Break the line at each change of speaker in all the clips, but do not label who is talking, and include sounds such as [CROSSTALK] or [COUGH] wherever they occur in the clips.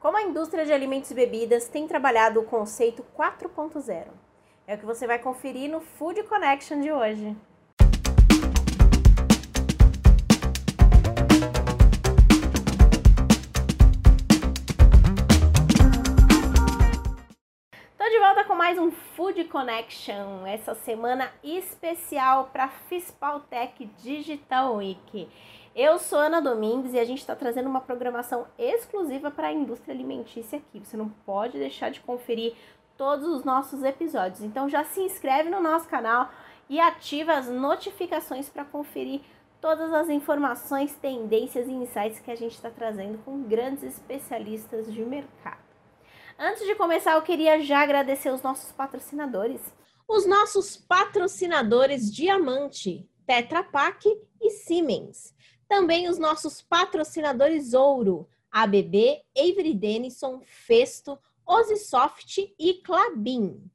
Como a indústria de alimentos e bebidas tem trabalhado o conceito 4.0? É o que você vai conferir no Food Connection de hoje. Estou de volta com mais um Food Connection, essa semana especial para Fispaltec Digital Week. Eu sou Ana Domingues e a gente está trazendo uma programação exclusiva para a indústria alimentícia aqui. Você não pode deixar de conferir todos os nossos episódios. Então já se inscreve no nosso canal e ativa as notificações para conferir todas as informações, tendências e insights que a gente está trazendo com grandes especialistas de mercado. Antes de começar, eu queria já agradecer os nossos patrocinadores. Os nossos patrocinadores Diamante, Tetra Pak e Siemens. Também os nossos patrocinadores Ouro, ABB, Avery Dennison, Festo, Osisoft e Clabin.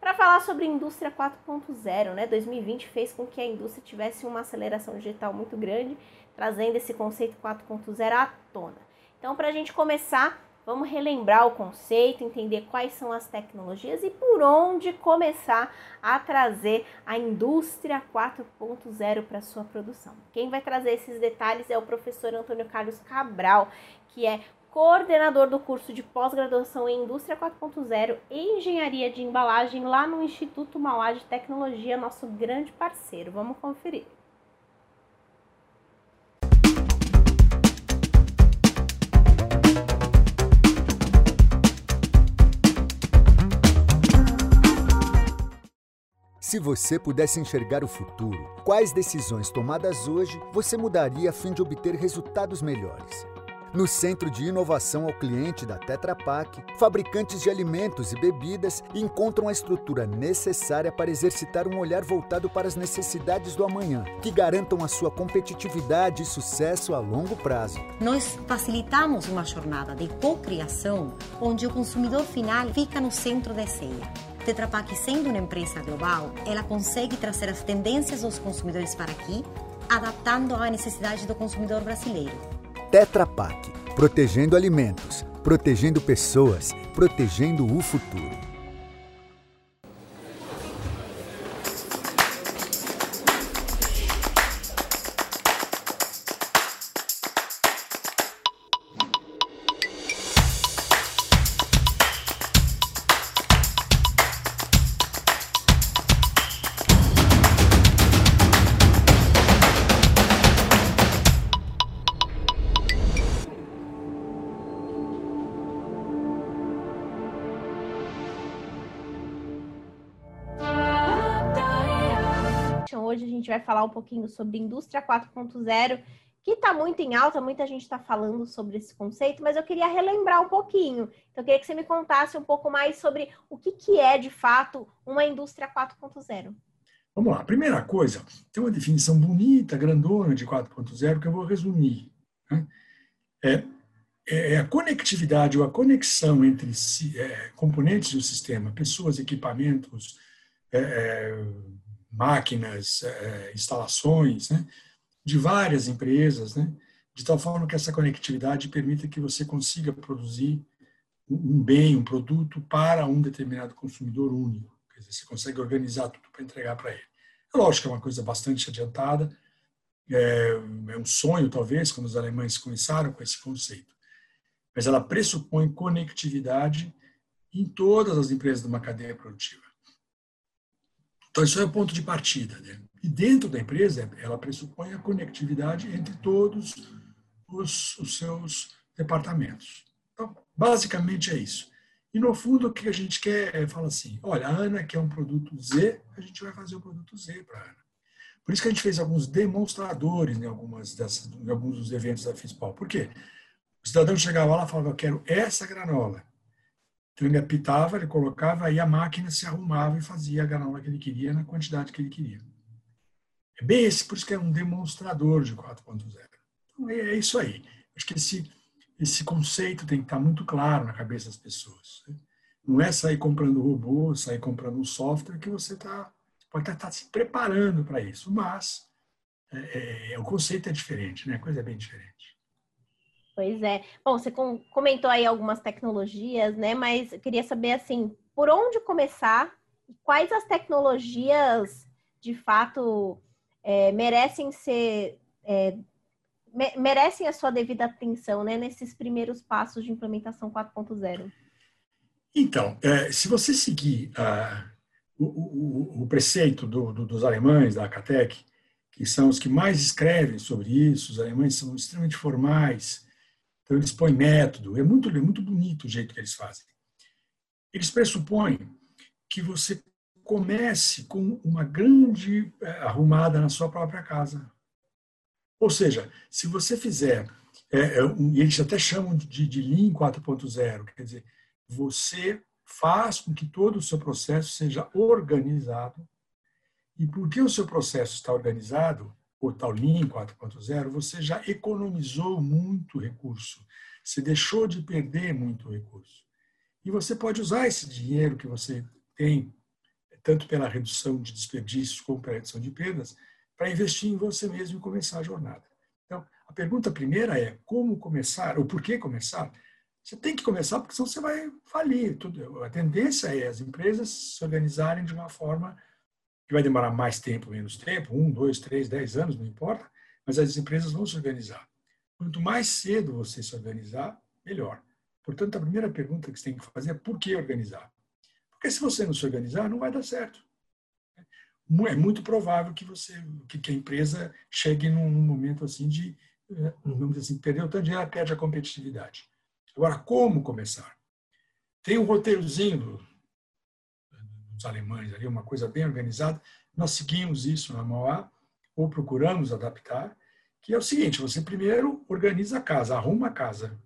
Para falar sobre indústria 4.0, né? 2020 fez com que a indústria tivesse uma aceleração digital muito grande, trazendo esse conceito 4.0 à tona. Então, para a gente começar, Vamos relembrar o conceito, entender quais são as tecnologias e por onde começar a trazer a indústria 4.0 para sua produção. Quem vai trazer esses detalhes é o professor Antônio Carlos Cabral, que é coordenador do curso de pós-graduação em Indústria 4.0 e Engenharia de Embalagem lá no Instituto Mauá de Tecnologia, nosso grande parceiro. Vamos conferir.
Se você pudesse enxergar o futuro, quais decisões tomadas hoje você mudaria a fim de obter resultados melhores? No Centro de Inovação ao Cliente da Tetra Pak, fabricantes de alimentos e bebidas encontram a estrutura necessária para exercitar um olhar voltado para as necessidades do amanhã, que garantam a sua competitividade e sucesso a longo prazo.
Nós facilitamos uma jornada de co-criação onde o consumidor final fica no centro da ceia Tetra Pak, sendo uma empresa global, ela consegue trazer as tendências dos consumidores para aqui, adaptando à necessidade do consumidor brasileiro.
Tetra Pak, protegendo alimentos, protegendo pessoas, protegendo o futuro.
Vai falar um pouquinho sobre indústria 4.0, que está muito em alta, muita gente está falando sobre esse conceito, mas eu queria relembrar um pouquinho. Então, eu queria que você me contasse um pouco mais sobre o que, que é, de fato, uma indústria 4.0.
Vamos lá. Primeira coisa, tem uma definição bonita, grandona de 4.0 que eu vou resumir. Né? É, é, é, a conectividade ou a conexão entre é, componentes do sistema, pessoas, equipamentos, é, é máquinas, é, instalações, né, de várias empresas, né, de tal forma que essa conectividade permita que você consiga produzir um bem, um produto para um determinado consumidor único. Quer dizer, você consegue organizar tudo para entregar para ele. É lógico que é uma coisa bastante adiantada, é, é um sonho, talvez, quando os alemães começaram com esse conceito. Mas ela pressupõe conectividade em todas as empresas de uma cadeia produtiva. Então, isso é o ponto de partida. Né? E dentro da empresa, ela pressupõe a conectividade entre todos os, os seus departamentos. Então, basicamente é isso. E, no fundo, o que a gente quer é falar assim: olha, a Ana quer um produto Z, a gente vai fazer o produto Z para a Ana. Por isso que a gente fez alguns demonstradores em, algumas dessas, em alguns dos eventos da FISPAL. Por quê? O cidadão chegava lá e falava: eu quero essa granola. Então ele apitava, ele colocava, aí a máquina se arrumava e fazia a granola que ele queria na quantidade que ele queria. É bem esse, por isso que é um demonstrador de 4.0. Então é isso aí. Acho que esse, esse conceito tem que estar muito claro na cabeça das pessoas. Né? Não é sair comprando robô, sair comprando um software que você está pode estar se preparando para isso, mas é, é, o conceito é diferente, né? a coisa é bem diferente.
Pois é. Bom, você comentou aí algumas tecnologias, né? Mas eu queria saber assim, por onde começar? Quais as tecnologias de fato é, merecem ser é, me, merecem a sua devida atenção, né? Nesses primeiros passos de implementação 4.0.
Então, é, se você seguir uh, o, o, o, preceito do, do, dos alemães da Acatec, que são os que mais escrevem sobre isso, os alemães são extremamente formais, então, eles põem método, é muito, é muito bonito o jeito que eles fazem. Eles pressupõem que você comece com uma grande é, arrumada na sua própria casa. Ou seja, se você fizer, é, um, eles até chamam de, de Lean 4.0, quer dizer, você faz com que todo o seu processo seja organizado, e porque o seu processo está organizado, o tal Lean 4.0, você já economizou muito recurso, você deixou de perder muito recurso. E você pode usar esse dinheiro que você tem, tanto pela redução de desperdícios como pela redução de perdas, para investir em você mesmo e começar a jornada. Então, a pergunta primeira é como começar, ou por que começar? Você tem que começar, porque senão você vai falir. Tudo. A tendência é as empresas se organizarem de uma forma que vai demorar mais tempo, menos tempo, um, dois, três, dez anos, não importa, mas as empresas vão se organizar. Quanto mais cedo você se organizar, melhor. Portanto, a primeira pergunta que você tem que fazer é por que organizar? Porque se você não se organizar, não vai dar certo. É muito provável que você, que a empresa chegue num momento assim de, eh, vamos dizer assim, perdeu tanto dinheiro, perde a competitividade. Agora, como começar? Tem um roteirozinho dos alemães ali, uma coisa bem organizada. Nós seguimos isso na Mauá, ou procuramos adaptar, que é o seguinte, você primeiro organiza a casa, arruma a casa,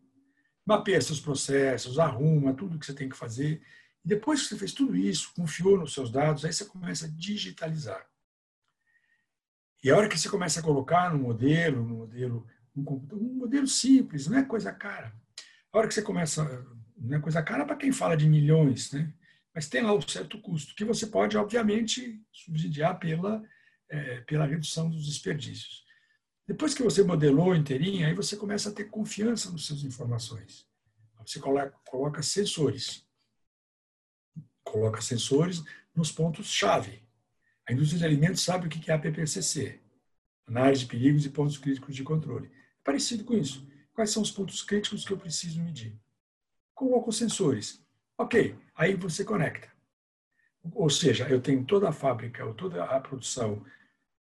mapeia seus processos, arruma tudo que você tem que fazer, e depois que você fez tudo isso, confiou nos seus dados, aí você começa a digitalizar. E a hora que você começa a colocar no modelo, no modelo, um, um modelo simples, não é coisa cara. A hora que você começa, não é coisa cara para quem fala de milhões, né? Mas tem lá um certo custo, que você pode, obviamente, subsidiar pela, é, pela redução dos desperdícios. Depois que você modelou inteirinho, aí você começa a ter confiança nas suas informações. Você coloca, coloca sensores. Coloca sensores nos pontos-chave. A indústria de alimentos sabe o que é a PPCC, análise de perigos e pontos críticos de controle. É parecido com isso. Quais são os pontos críticos que eu preciso medir? Coloco sensores. Ok, aí você conecta. Ou seja, eu tenho toda a fábrica, ou toda a produção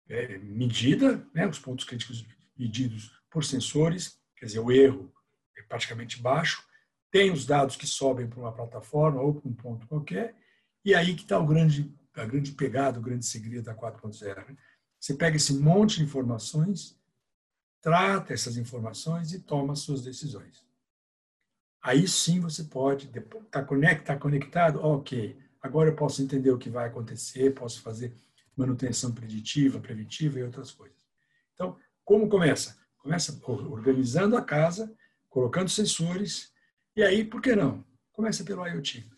é, medida, né, os pontos críticos medidos por sensores, quer dizer, o erro é praticamente baixo, tem os dados que sobem para uma plataforma ou para um ponto qualquer, e aí que está o grande, a grande pegada, o grande segredo da 4.0. Né? Você pega esse monte de informações, trata essas informações e toma suas decisões. Aí sim você pode, está conect, tá conectado, ok, agora eu posso entender o que vai acontecer, posso fazer manutenção preditiva, preventiva e outras coisas. Então, como começa? Começa organizando a casa, colocando sensores, e aí, por que não? Começa pelo IoT.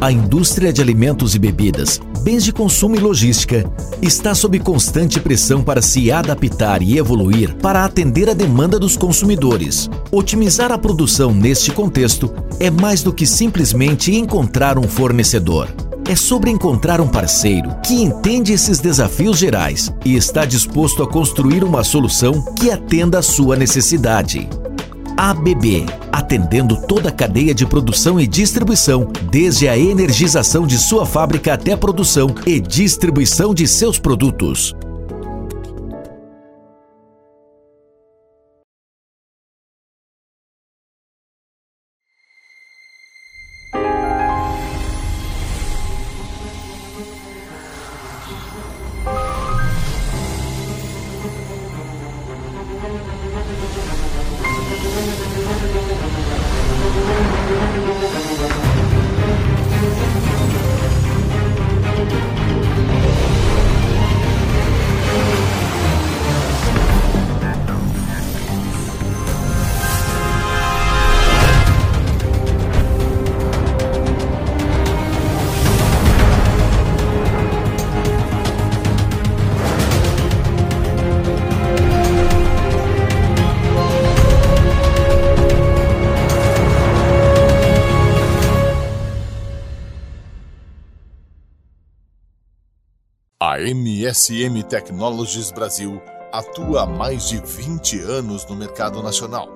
A indústria de alimentos e bebidas, bens de consumo e logística está sob constante pressão para se adaptar e evoluir para atender a demanda dos consumidores. Otimizar a produção neste contexto é mais do que simplesmente encontrar um fornecedor. É sobre encontrar um parceiro que entende esses desafios gerais e está disposto a construir uma solução que atenda à sua necessidade. ABB, atendendo toda a cadeia de produção e distribuição, desde a energização de sua fábrica até a produção e distribuição de seus produtos.
MSM Technologies Brasil atua há mais de 20 anos no mercado nacional,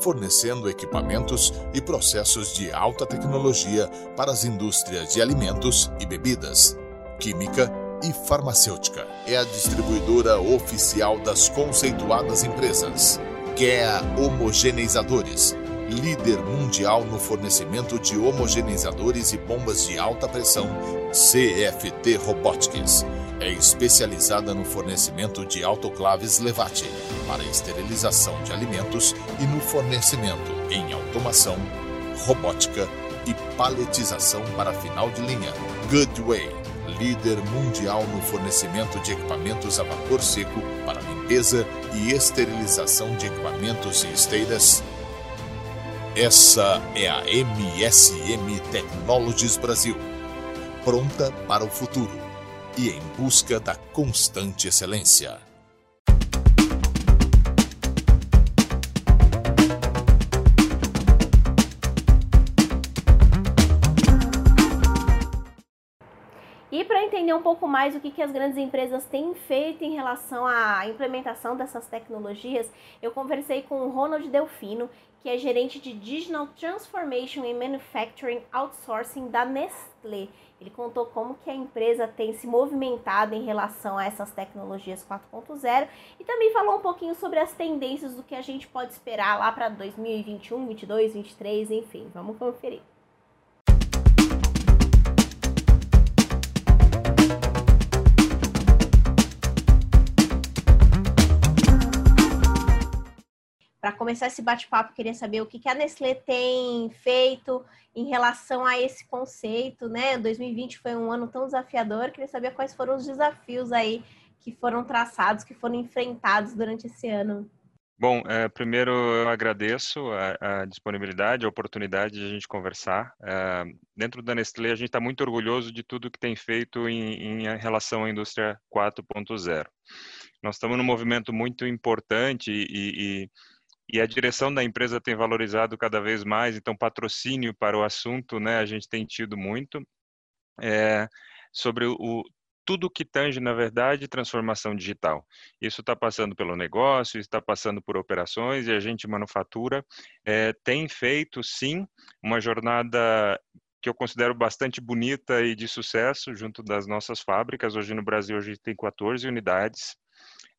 fornecendo equipamentos e processos de alta tecnologia para as indústrias de alimentos e bebidas, química e farmacêutica. É a distribuidora oficial das conceituadas empresas GEA Homogeneizadores, líder mundial no fornecimento de homogeneizadores e bombas de alta pressão CFT Robotics é especializada no fornecimento de autoclaves Levate para esterilização de alimentos e no fornecimento em automação, robótica e paletização para final de linha. Goodway, líder mundial no fornecimento de equipamentos a vapor seco para limpeza e esterilização de equipamentos e esteiras. Essa é a MSM Technologies Brasil, pronta para o futuro e em busca da constante excelência.
Entender um pouco mais o que, que as grandes empresas têm feito em relação à implementação dessas tecnologias, eu conversei com o Ronald Delfino, que é gerente de Digital Transformation and Manufacturing Outsourcing da Nestlé. Ele contou como que a empresa tem se movimentado em relação a essas tecnologias 4.0 e também falou um pouquinho sobre as tendências do que a gente pode esperar lá para 2021, 22, 23, enfim, vamos conferir. Para começar esse bate-papo, queria saber o que, que a Nestlé tem feito em relação a esse conceito, né? 2020 foi um ano tão desafiador, queria saber quais foram os desafios aí que foram traçados, que foram enfrentados durante esse ano.
Bom, é, primeiro eu agradeço a, a, disponibilidade, a oportunidade de a gente conversar. É, dentro da Nestlé, a gente está muito orgulhoso de tudo que tem feito em, em relação à indústria 4.0. Nós estamos num movimento muito importante e, e e a direção da empresa tem valorizado cada vez mais, então patrocínio para o assunto, né, a gente tem tido muito, é, sobre o, tudo que tange, na verdade, transformação digital. Isso está passando pelo negócio, está passando por operações e a gente, manufatura, é, tem feito, sim, uma jornada que eu considero bastante bonita e de sucesso junto das nossas fábricas. Hoje no Brasil a gente tem 14 unidades.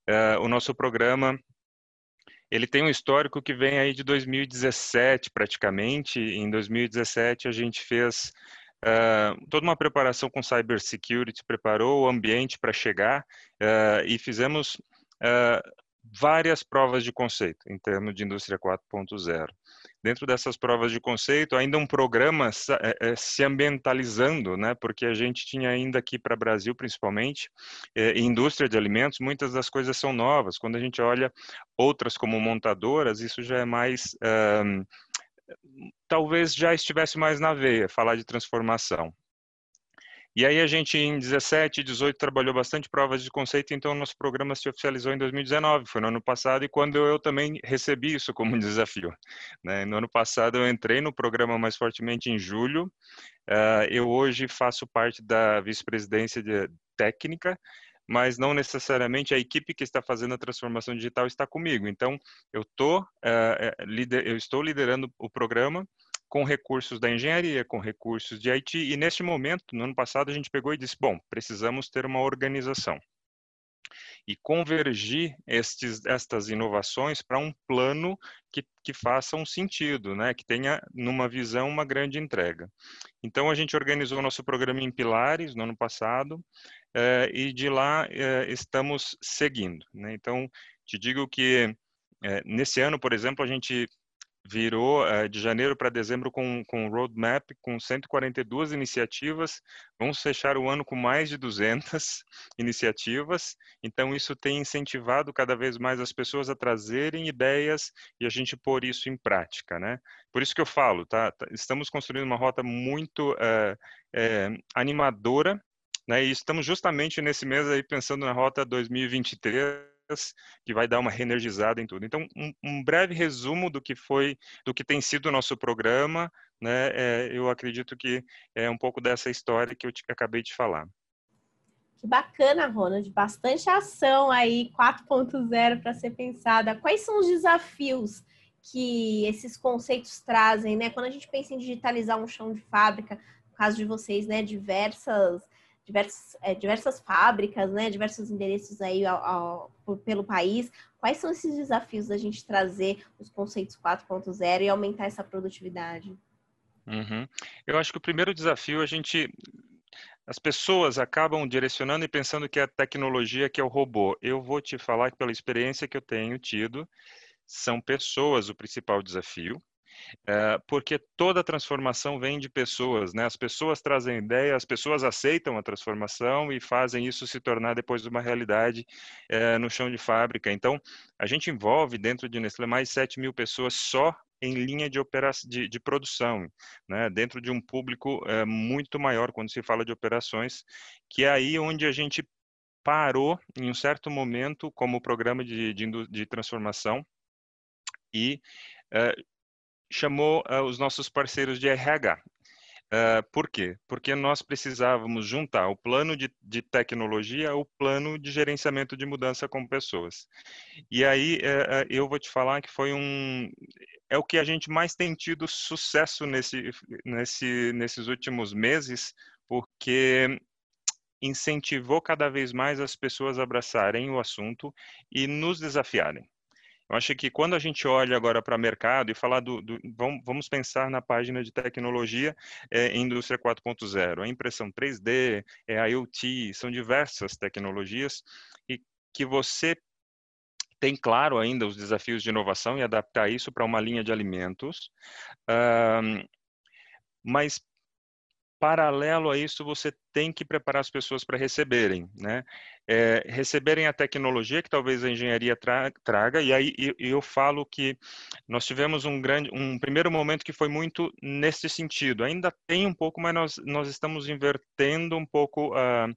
É, o nosso programa ele tem um histórico que vem aí de 2017, praticamente. Em 2017, a gente fez uh, toda uma preparação com cybersecurity, preparou o ambiente para chegar uh, e fizemos uh, várias provas de conceito em termos de indústria 4.0. Dentro dessas provas de conceito, ainda um programa é, é, se ambientalizando, né? Porque a gente tinha ainda aqui para Brasil, principalmente, é, indústria de alimentos, muitas das coisas são novas. Quando a gente olha outras como montadoras, isso já é mais um, talvez já estivesse mais na veia falar de transformação. E aí a gente em 17 e 18 trabalhou bastante provas de conceito, então nosso programa se oficializou em 2019, foi no ano passado, e quando eu também recebi isso como desafio. Né? No ano passado eu entrei no programa mais fortemente em julho, uh, eu hoje faço parte da vice-presidência técnica, mas não necessariamente a equipe que está fazendo a transformação digital está comigo. Então, eu, tô, uh, lider, eu estou liderando o programa, com recursos da engenharia, com recursos de IT, e neste momento, no ano passado, a gente pegou e disse, bom, precisamos ter uma organização e convergir estes, estas inovações para um plano que, que faça um sentido, né? que tenha, numa visão, uma grande entrega. Então, a gente organizou nosso programa em pilares no ano passado, eh, e de lá eh, estamos seguindo. Né? Então, te digo que eh, nesse ano, por exemplo, a gente virou é, de janeiro para dezembro com, com roadmap com 142 iniciativas. Vamos fechar o ano com mais de 200 [LAUGHS] iniciativas. Então, isso tem incentivado cada vez mais as pessoas a trazerem ideias e a gente pôr isso em prática, né? Por isso que eu falo, tá? tá estamos construindo uma rota muito é, é, animadora, né? E estamos justamente nesse mês aí pensando na rota 2023 que vai dar uma reenergizada em tudo. Então, um, um breve resumo do que foi, do que tem sido o nosso programa, né? É, eu acredito que é um pouco dessa história que eu te, acabei de falar.
Que bacana, Ronald. Bastante ação aí, 4.0 para ser pensada. Quais são os desafios que esses conceitos trazem, né? Quando a gente pensa em digitalizar um chão de fábrica, no caso de vocês, né, diversas diversas, é, diversas fábricas, né, diversos endereços aí ao, ao, pelo país. Quais são esses desafios da gente trazer os conceitos 4.0 e aumentar essa produtividade?
Uhum. Eu acho que o primeiro desafio a gente as pessoas acabam direcionando e pensando que é a tecnologia que é o robô. Eu vou te falar que pela experiência que eu tenho tido, são pessoas o principal desafio. É, porque toda transformação vem de pessoas, né? As pessoas trazem ideia, as pessoas aceitam a transformação e fazem isso se tornar depois uma realidade é, no chão de fábrica. Então, a gente envolve dentro de Nestlé mais de 7 mil pessoas só em linha de, operação, de, de produção, né? dentro de um público é, muito maior quando se fala de operações, que é aí onde a gente parou em um certo momento como programa de, de, de transformação e uh, chamou uh, os nossos parceiros de RH. Uh, eh, por quê? Porque nós precisávamos juntar o plano de, de, tecnologia ao plano de gerenciamento de mudança com pessoas. E aí uh, eu vou te falar que foi um é o que a gente mais tem tido sucesso nesse, nesse nesses últimos meses, porque incentivou cada vez mais as pessoas a abraçarem o assunto e nos desafiarem. Eu acho que quando a gente olha agora para mercado e falar do, do vamos, vamos, pensar na página de tecnologia é, indústria 4.0, a impressão 3D, é a IoT, são diversas tecnologias e que você tem claro ainda os desafios de inovação e adaptar isso para uma linha de alimentos, um, mas paralelo a isso, você tem que preparar as pessoas para receberem, né? É, receberem a tecnologia que talvez a engenharia tra traga, e aí eu, eu, falo que nós tivemos um grande, um primeiro momento que foi muito nesse sentido. Ainda tem um pouco, mas nós, nós estamos invertendo um pouco uh,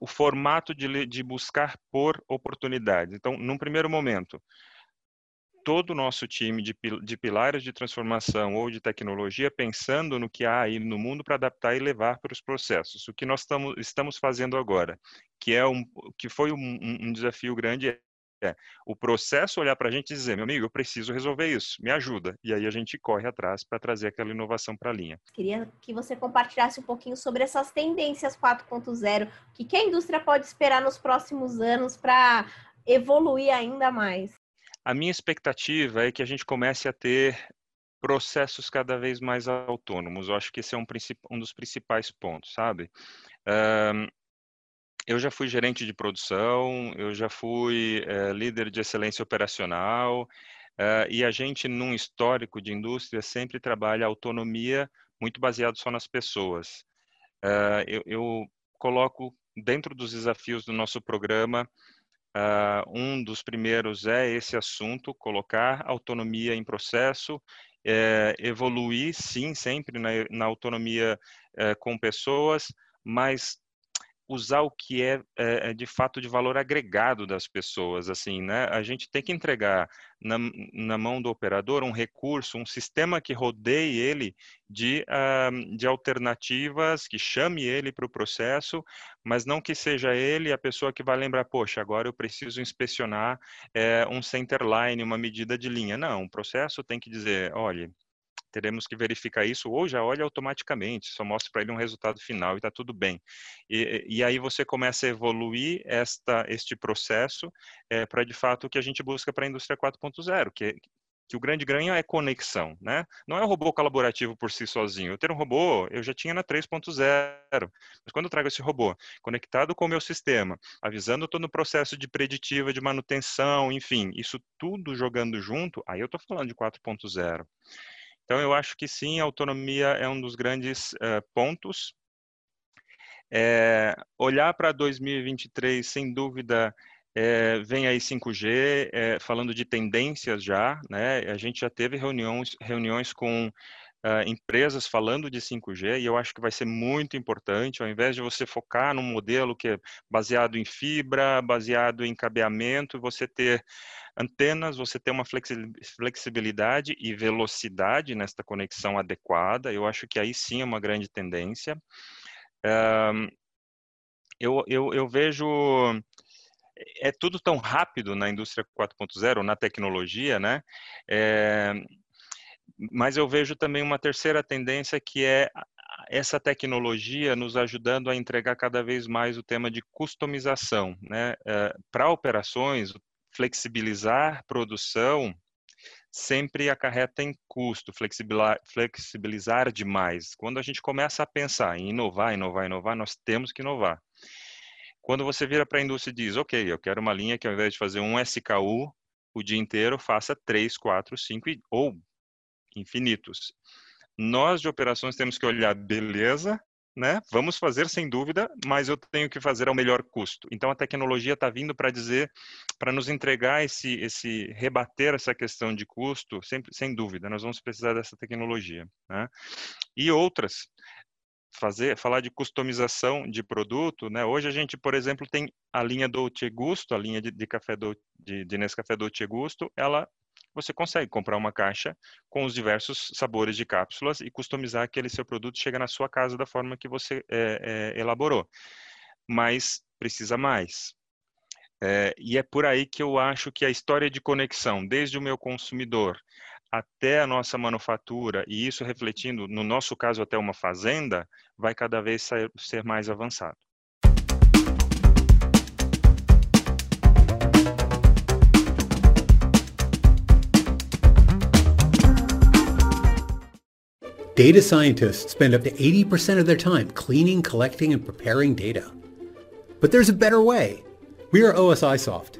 o formato de, de buscar por oportunidades. Então, num primeiro momento, todo o nosso time de, de pilares de transformação ou de tecnologia pensando no que há aí no mundo para adaptar e levar para os processos. O que nós tamo, estamos fazendo agora, que é um, que foi um, um desafio grande, é o processo olhar para a gente e dizer, meu amigo, eu preciso resolver isso, me ajuda. E aí a gente corre atrás para trazer aquela inovação para a linha.
Queria que você compartilhasse um pouquinho sobre essas tendências 4.0, o que, que a indústria pode esperar nos próximos anos para evoluir ainda mais.
A minha expectativa é que a gente comece a ter processos cada vez mais autônomos. Eu acho que esse é um, um dos principais pontos, sabe? Um, eu já fui gerente de produção, eu já fui uh, líder de excelência operacional, uh, e a gente, num histórico de indústria, sempre trabalha autonomia muito baseado só nas pessoas. Uh, eu, eu coloco dentro dos desafios do nosso programa Uh, um dos primeiros é esse assunto, colocar autonomia em processo, é, evoluir, sim, sempre na, na autonomia é, com pessoas, mas usar o que é, é, de fato de valor agregado das pessoas, assim, né? A gente tem que entregar na, na mão do operador um recurso, um sistema que rodeie ele de, uh, de alternativas, que chame ele para o processo, mas não que seja ele a pessoa que vai lembrar, poxa, agora eu preciso inspecionar é, um centerline, uma medida de linha. Não, o processo tem que dizer, olha, teremos que verificar isso ou já olha automaticamente, só mostra para ele um resultado final e está tudo bem. E, e, aí você começa a evoluir esta, este processo é, para, de fato, o que a gente busca para a indústria 4.0, que, que o grande ganho é conexão, né? Não é um robô colaborativo por si sozinho. Eu ter um robô, eu já tinha na 3.0, mas quando eu trago esse robô conectado com o meu sistema, avisando todo o processo de preditiva, de manutenção, enfim, isso tudo jogando junto, aí eu estou falando de 4.0. Então, eu acho que sim, a autonomia é um dos grandes uh, pontos. É, olhar para 2023, sem dúvida, é, vem aí 5G, é, falando de tendências já, né? A gente já teve reuniões, reuniões com uh, empresas falando de 5G e eu acho que vai ser muito importante, ao invés de você focar num modelo que é baseado em fibra, baseado em cabeamento, você ter antenas, você ter uma flexibilidade e velocidade nesta conexão adequada, eu acho que aí sim é uma grande tendência. Eu, eu, eu vejo é tudo tão rápido na indústria 4.0, na tecnologia, né? É, mas eu vejo também uma terceira tendência que é essa tecnologia nos ajudando a entregar cada vez mais o tema de customização, né? É, Para operações, flexibilizar produção sempre acarreta em custo, flexibilizar, demais. Quando a gente começa a pensar em inovar, inovar, inovar, nós temos que inovar. Quando você vira para a indústria e diz, ok, eu quero uma linha que ao invés de fazer um SKU o dia inteiro, faça três, quatro, cinco ou infinitos. Nós de operações temos que olhar, beleza, né? Vamos fazer sem dúvida, mas eu tenho que fazer ao melhor custo. Então a tecnologia está vindo para dizer, para nos entregar esse, esse rebater essa questão de custo, sempre, sem dúvida, nós vamos precisar dessa tecnologia, né? E outras fazer, falar de customização de produto, né? Hoje a gente, por exemplo, tem a linha Dolce Gusto, a linha de, de café do, de, de Nescafé Dolce Gusto, ela você consegue comprar uma caixa com os diversos sabores de cápsulas e customizar aquele seu produto chega na sua casa da forma que você é, é, elaborou. Mas precisa mais. É, e é por aí que eu acho que a história de conexão, desde o meu consumidor até a nossa manufatura, e isso refletindo, no nosso caso, até uma fazenda, vai cada vez ser, ser mais avançado.
Data scientists spend up to 80% of their time cleaning, collecting, and preparing data. But there's a better way. We are OSIsoft.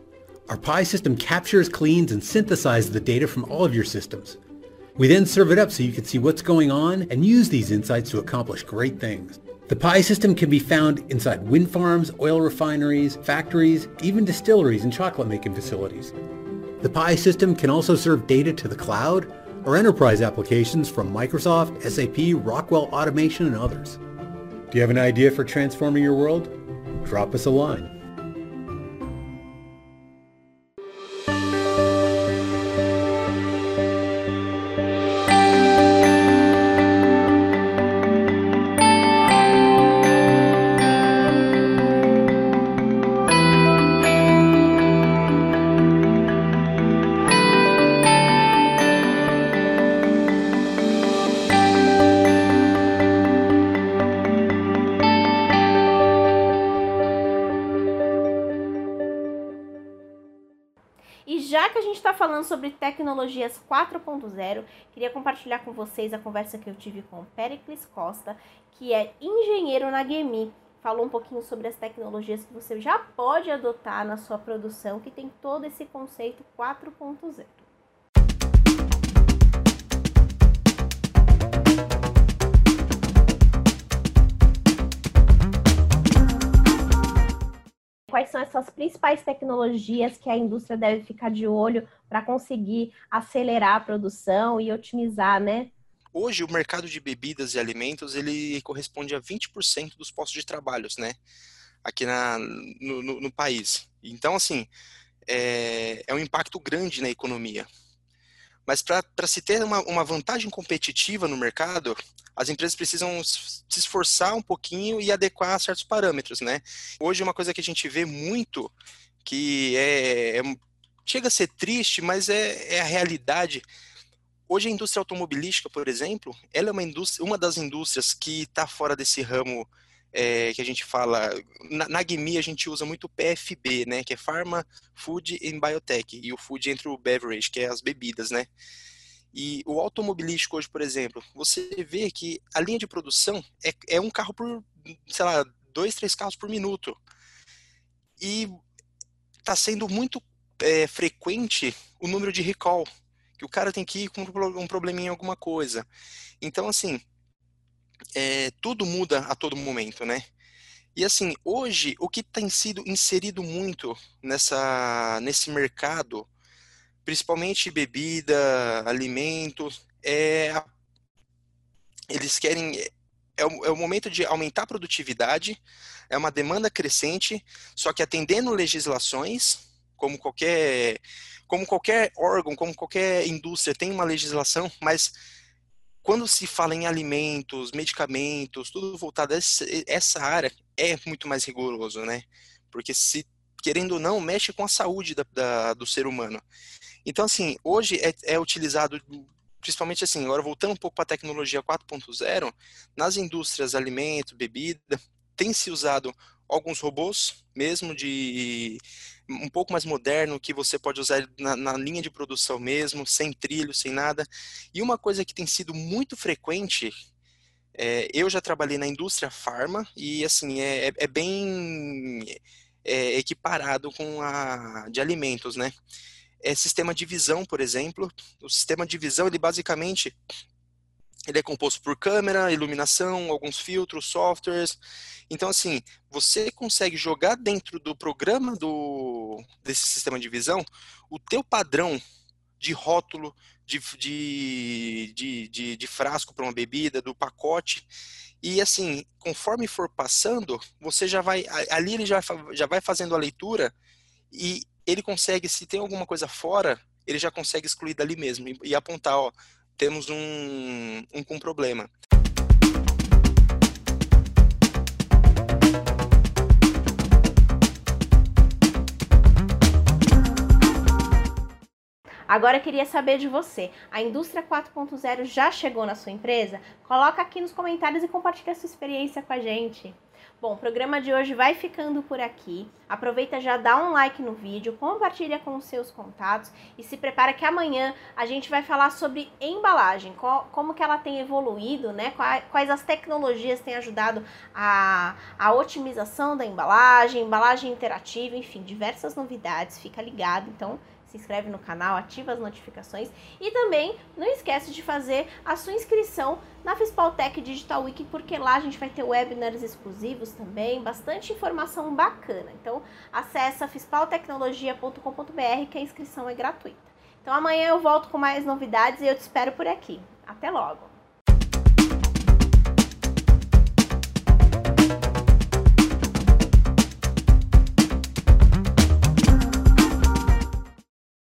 Our Pi system captures, cleans, and synthesizes the data from all of your systems. We then serve it up so you can see what's going on and use these insights to accomplish great things. The Pi system can be found inside wind farms, oil refineries, factories, even distilleries and chocolate making facilities. The Pi system can also serve data to the cloud or enterprise applications from Microsoft, SAP, Rockwell Automation, and others. Do you have an idea for transforming your world? Drop us a line.
Sobre tecnologias 4.0, queria compartilhar com vocês a conversa que eu tive com Pericles Costa, que é engenheiro na GEMI. Falou um pouquinho sobre as tecnologias que você já pode adotar na sua produção, que tem todo esse conceito 4.0. quais são essas principais tecnologias que a indústria deve ficar de olho para conseguir acelerar a produção e otimizar, né?
Hoje, o mercado de bebidas e alimentos, ele corresponde a 20% dos postos de trabalho, né? Aqui na, no, no, no país. Então, assim, é, é um impacto grande na economia. Mas para se ter uma, uma vantagem competitiva no mercado, as empresas precisam se esforçar um pouquinho e adequar certos parâmetros, né? Hoje, uma coisa que a gente vê muito, que é, é chega a ser triste, mas é, é, a realidade. Hoje, a indústria automobilística, por exemplo, ela é uma, indústria, uma das indústrias que está fora desse ramo é, que a gente fala, na, na GMI a gente usa muito PFB, né, que é Pharma, Food and Biotech, e o Food entre o Beverage, que é as bebidas, né. E o automobilístico hoje, por exemplo, você vê que a linha de produção é, é um carro por, sei lá, dois, três carros por minuto. E está sendo muito é, frequente o número de recall, que o cara tem que ir com um probleminha em alguma coisa. Então, assim, é, tudo muda a todo momento, né? E assim, hoje, o que tem sido inserido muito nessa, nesse mercado, principalmente bebida, alimentos, é eles querem é o, é o, momento de aumentar a produtividade, é uma demanda crescente, só que atendendo legislações, como qualquer como qualquer órgão, como qualquer indústria tem uma legislação, mas quando se fala em alimentos, medicamentos, tudo voltado a essa, área, é muito mais rigoroso, né? Porque se, querendo ou não, mexe com a saúde da, da, do ser humano. Então, assim, hoje é, é utilizado principalmente assim, agora voltando um pouco para a tecnologia 4.0, nas indústrias alimento, bebida, tem se usado alguns robôs, mesmo de um pouco mais moderno, que você pode usar na, na, linha de produção mesmo, sem trilho, sem nada. E uma coisa que tem sido muito frequente, é, eu já trabalhei na indústria farma e assim é, é, é bem é, equiparado com a de alimentos, né? É sistema de visão, por exemplo. O sistema de visão, ele basicamente ele é composto por câmera, iluminação, alguns filtros, softwares. Então, assim, você consegue jogar dentro do programa do, desse sistema de visão o teu padrão de rótulo, de, de, de, de, de frasco para uma bebida, do pacote. E assim, conforme for passando, você já vai. Ali ele já, já vai fazendo a leitura e ele consegue, se tem alguma coisa fora, ele já consegue excluir dali mesmo e, e apontar, ó, temos um, um com problema.
Agora eu queria saber de você. A indústria 4.0 já chegou na sua empresa? Coloca aqui nos comentários e compartilha sua experiência com a gente. Bom, o programa de hoje vai ficando por aqui. Aproveita já dá um like no vídeo, compartilha com os seus contatos e se prepara que amanhã a gente vai falar sobre embalagem, como que ela tem evoluído, né? Quais as tecnologias têm ajudado a, a otimização da embalagem, embalagem interativa, enfim, diversas novidades. Fica ligado, então se inscreve no canal, ativa as notificações e também não esquece de fazer a sua inscrição na Fispaltec Digital Week, porque lá a gente vai ter webinars exclusivos também, bastante informação bacana. Então, acessa fispaltecnologia.com.br que a inscrição é gratuita. Então, amanhã eu volto com mais novidades e eu te espero por aqui. Até logo!